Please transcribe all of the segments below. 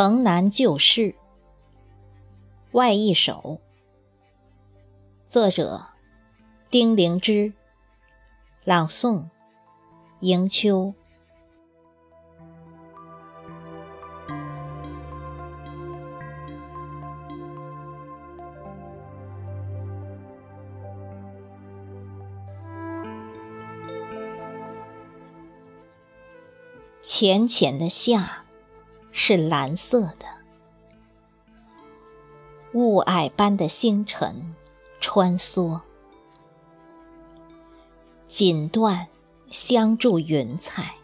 城南旧事外一首，作者丁灵芝，朗诵迎秋。浅浅的夏。是蓝色的，雾霭般的星辰穿梭，锦缎镶住云彩，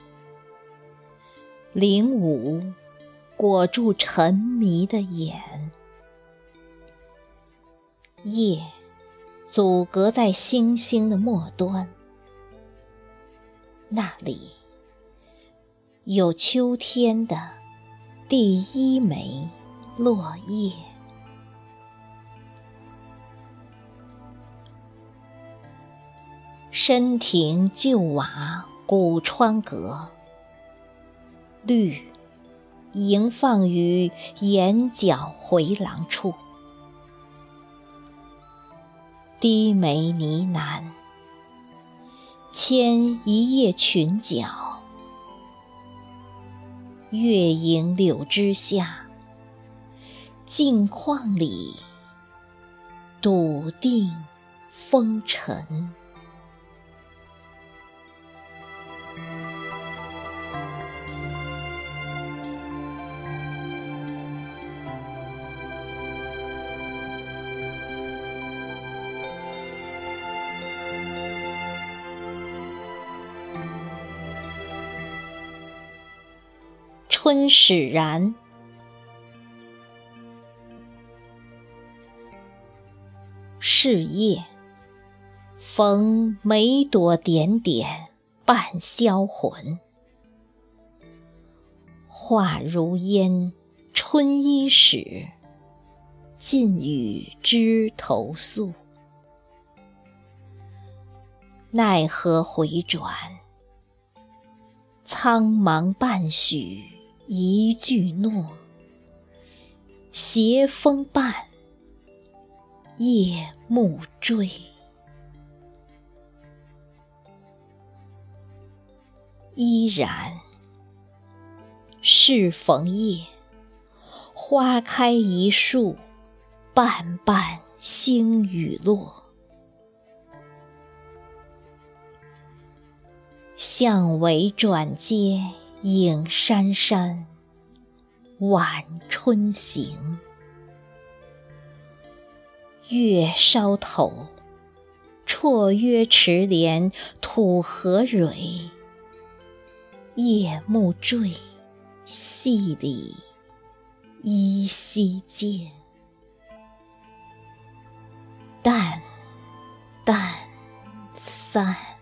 灵舞裹住沉迷的眼，夜阻隔在星星的末端，那里有秋天的。第一枚落叶，深庭旧瓦古窗阁，绿迎放于眼角回廊处，低眉呢喃，牵一叶裙角。月影柳枝下，镜框里笃定风尘。春使然，是夜，逢每朵点点半销魂。化如烟，春衣始，尽与枝头诉。奈何回转，苍茫半许。一句诺，斜风伴，夜幕坠。依然，适逢夜，花开一树，瓣瓣星雨落。向尾转街。影珊珊，晚春行。月梢头，绰约池莲，土荷蕊。夜幕坠，戏里依稀见。淡淡散。